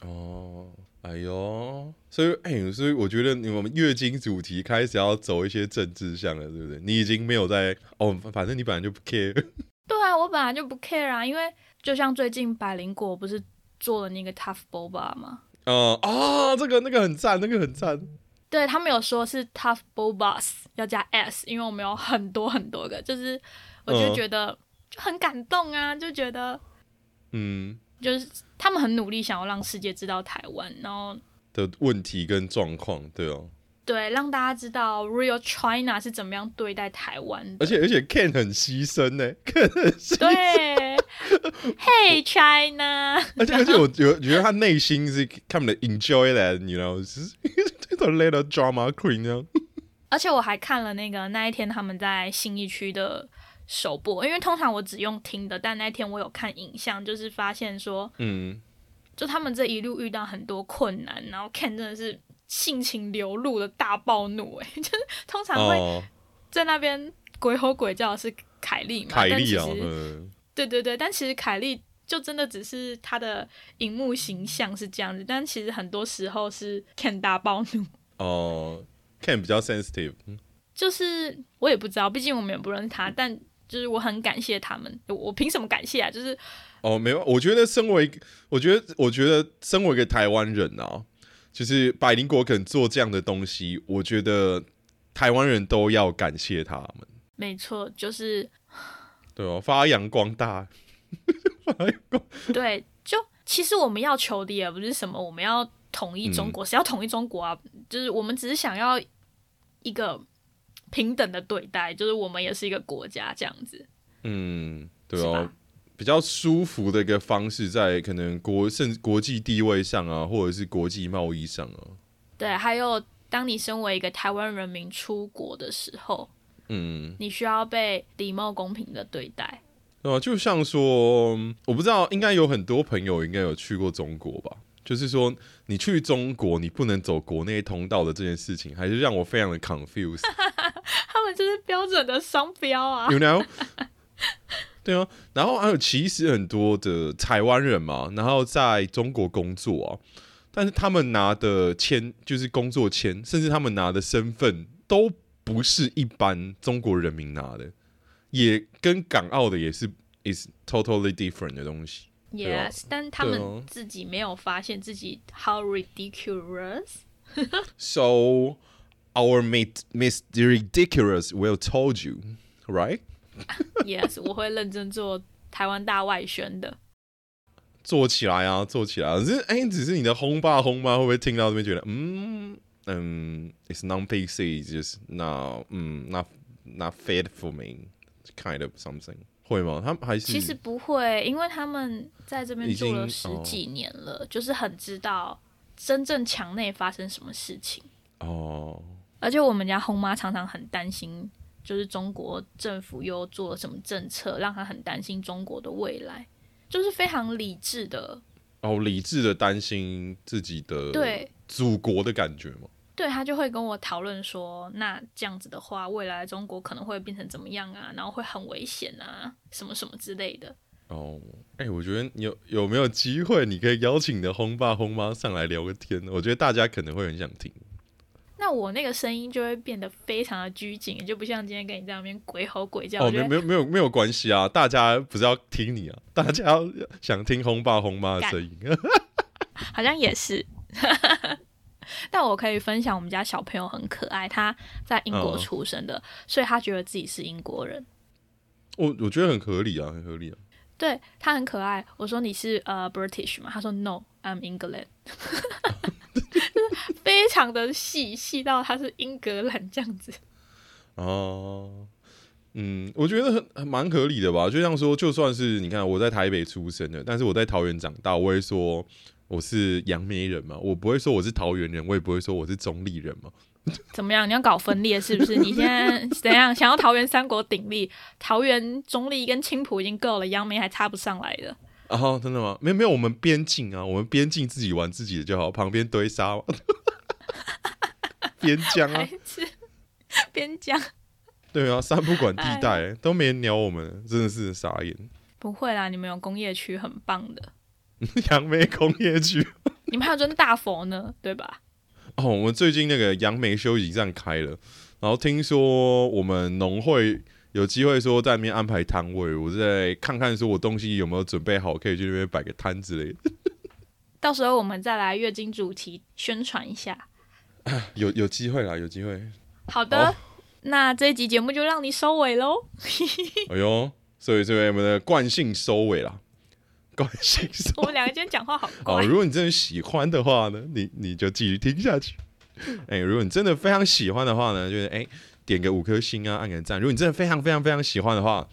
哦，哎呦，所以哎，所以我觉得你们月经主题开始要走一些政治向了，对不对？你已经没有在哦，反正你本来就不 care。对啊，我本来就不 care 啊，因为就像最近百灵果不是。做了那个 Tough Boba 吗？嗯啊，这个那个很赞，那个很赞。对他们有说是 Tough Bobas 要加 S，因为我们有很多很多个，就是我就觉得就很感动啊，就觉得嗯，就是他们很努力想要让世界知道台湾，然后的问题跟状况，对哦。对，让大家知道 Real China 是怎么样对待台湾的。而且而且 Ken 很牺牲呢，Ken 很牺牲。对，Hey China。而且而且我 觉觉得他内心是他们的 enjoy that，you know，是这种 little drama queen 这样。而且我还看了那个那一天他们在新义区的首播，因为通常我只用听的，但那天我有看影像，就是发现说，嗯，就他们这一路遇到很多困难，然后 Ken 真的是。性情流露的大暴怒，哎，就是通常会在那边鬼吼鬼叫的是凯莉嘛？凯莉啊，对对对，但其实凯莉就真的只是他的荧幕形象是这样子，但其实很多时候是 Ken 大暴怒。哦，Ken 比较 sensitive，就是我也不知道，毕竟我们也不认识他，但就是我很感谢他们，我凭什么感谢啊？就是哦，没有，我觉得身为，我觉得，我觉得身为一个台湾人啊。就是百灵果肯做这样的东西，我觉得台湾人都要感谢他们。没错，就是对哦，发扬光大。对，就其实我们要求的也不是什么，我们要统一中国，谁要统一中国啊。就是我们只是想要一个平等的对待，就是我们也是一个国家这样子。嗯，对哦。比较舒服的一个方式，在可能国甚至国际地位上啊，或者是国际贸易上啊。对，还有当你身为一个台湾人民出国的时候，嗯，你需要被礼貌公平的对待。啊，就像说，我不知道，应该有很多朋友应该有去过中国吧？就是说，你去中国，你不能走国内通道的这件事情，还是让我非常的 confused。他们就是标准的商标啊，you know？对啊，然后还有其实很多的台湾人嘛，然后在中国工作啊，但是他们拿的签就是工作签，甚至他们拿的身份都不是一般中国人民拿的，也跟港澳的也是 is totally different 的东西。Yes，但他们自己没有发现自己 how ridiculous。So our mate Mr. Ridiculous will told you, right? Yes，我会认真做台湾大外宣的。做起来啊，做起来！只是哎，只是你的轰爸轰妈会不会听到这边觉得，嗯嗯，It's non PC, just not, 嗯，not not fit for me, kind of something。 会吗？他们还是其实不会，因为他们在这边住了十几年了，就是很知道真正墙内发生什么事情哦。而且我们家红妈常常很担心，就是中国政府又做了什么政策，让她很担心中国的未来，就是非常理智的哦，理智的担心自己的对祖国的感觉吗？对他就会跟我讨论说，那这样子的话，未来中国可能会变成怎么样啊？然后会很危险啊，什么什么之类的。哦，哎，我觉得有有没有机会，你可以邀请你的轰爸轰妈上来聊个天？我觉得大家可能会很想听。那我那个声音就会变得非常的拘谨，就不像今天跟你在那边鬼吼鬼叫。哦，没有没有没有没有关系啊，大家不是要听你啊，大家想听轰爸轰妈的声音。好像也是。但我可以分享，我们家小朋友很可爱，他在英国出生的，所以他觉得自己是英国人。我我觉得很合理啊，很合理啊。对他很可爱。我说你是呃 British 吗？他说 No，I'm England。非常的细细到他是英格兰这样子。哦，嗯，我觉得很蛮合理的吧。就像说，就算是你看我在台北出生的，但是我在桃园长大，我会说。我是杨梅人嘛，我不会说我是桃园人，我也不会说我是中立人嘛。怎么样？你要搞分裂是不是？你现在 怎样？想要桃园三国鼎立，桃园中立跟青浦已经够了，杨梅还插不上来的。啊，真的吗？没有没有，我们边境啊，我们边境自己玩自己的就好，旁边堆沙。边疆啊，边疆。对啊，三不管地带都没人鸟我们，真的是傻眼。不会啦，你们有工业区，很棒的。杨梅工业区，你们还有尊大佛呢，对吧？哦，我们最近那个杨梅休息站开了，然后听说我们农会有机会说在那边安排摊位，我在看看说我东西有没有准备好，可以去那边摆个摊之类的。到时候我们再来月经主题宣传一下，有有机会啦，有机会。好的，那这一集节目就让你收尾喽。哎呦，所以这边我们的惯性收尾了。关心我们两个今天讲话好哦，如果你真的喜欢的话呢，你你就继续听下去。哎，如果你真的非常喜欢的话呢，就是哎点个五颗星啊，按个赞。如果你真的非常非常非常喜欢的话，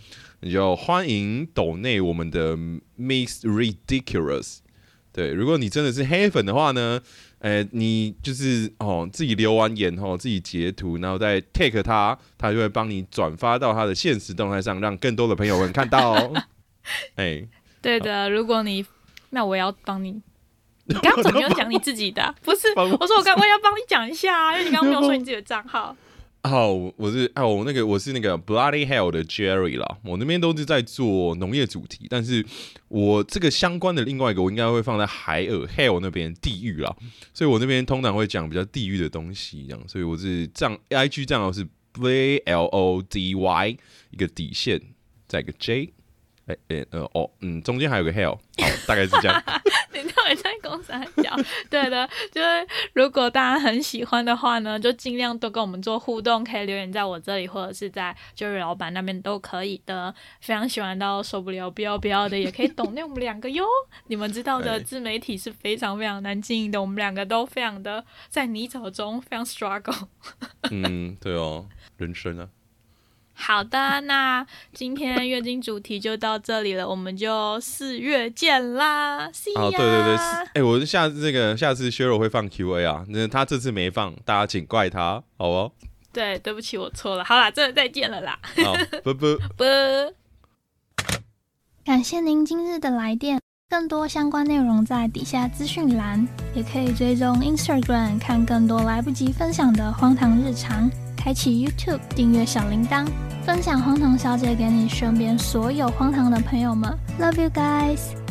你就欢迎抖内我们的 Miss Ridiculous。对，如果你真的是黑粉的话呢，哎，你就是哦自己留完言哦，自己截图，然后再 take 他，他就会帮你转发到他的现实动态上，让更多的朋友们看到。哦。哎。对的，如果你那我要帮你，你刚刚怎么没有讲你自己的？不是，我。说我刚我要帮你讲一下啊，因为你刚刚没有说你自己的账号。哦，我是哦，我那个我是那个 Bloody Hell 的 Jerry 啦，我那边都是在做农业主题，但是我这个相关的另外一个我应该会放在海尔 Hell 那边地狱啦，所以我那边通常会讲比较地狱的东西，这样，所以我是账 IG 账号是 b L O D Y 一个底线再一个 J。哎哎呃哦嗯，中间还有个 hell，好，大概是这样。你到底在公三角？对的，就是如果大家很喜欢的话呢，就尽量多跟我们做互动，可以留言在我这里，或者是在就是老板那边都可以的。非常喜欢到受不了，不要不要的，也可以懂那我们两个哟。你们知道的，自媒体是非常非常难经营的，我们两个都非常的在泥沼中非常 struggle。嗯，对哦，人生啊。好的，那今天月经主题就到这里了，我们就四月见啦！See 哦，对对对，哎，我下次这个下次削弱会放 Q A 啊，那他这次没放，大家请怪他，好哦。对，对不起，我错了。好啦，真的再见了啦。好，啵啵 啵。感谢您今日的来电，更多相关内容在底下资讯栏，也可以追踪 Instagram 看更多来不及分享的荒唐日常。开启 YouTube，订阅小铃铛，分享荒唐小姐给你身边所有荒唐的朋友们。Love you guys。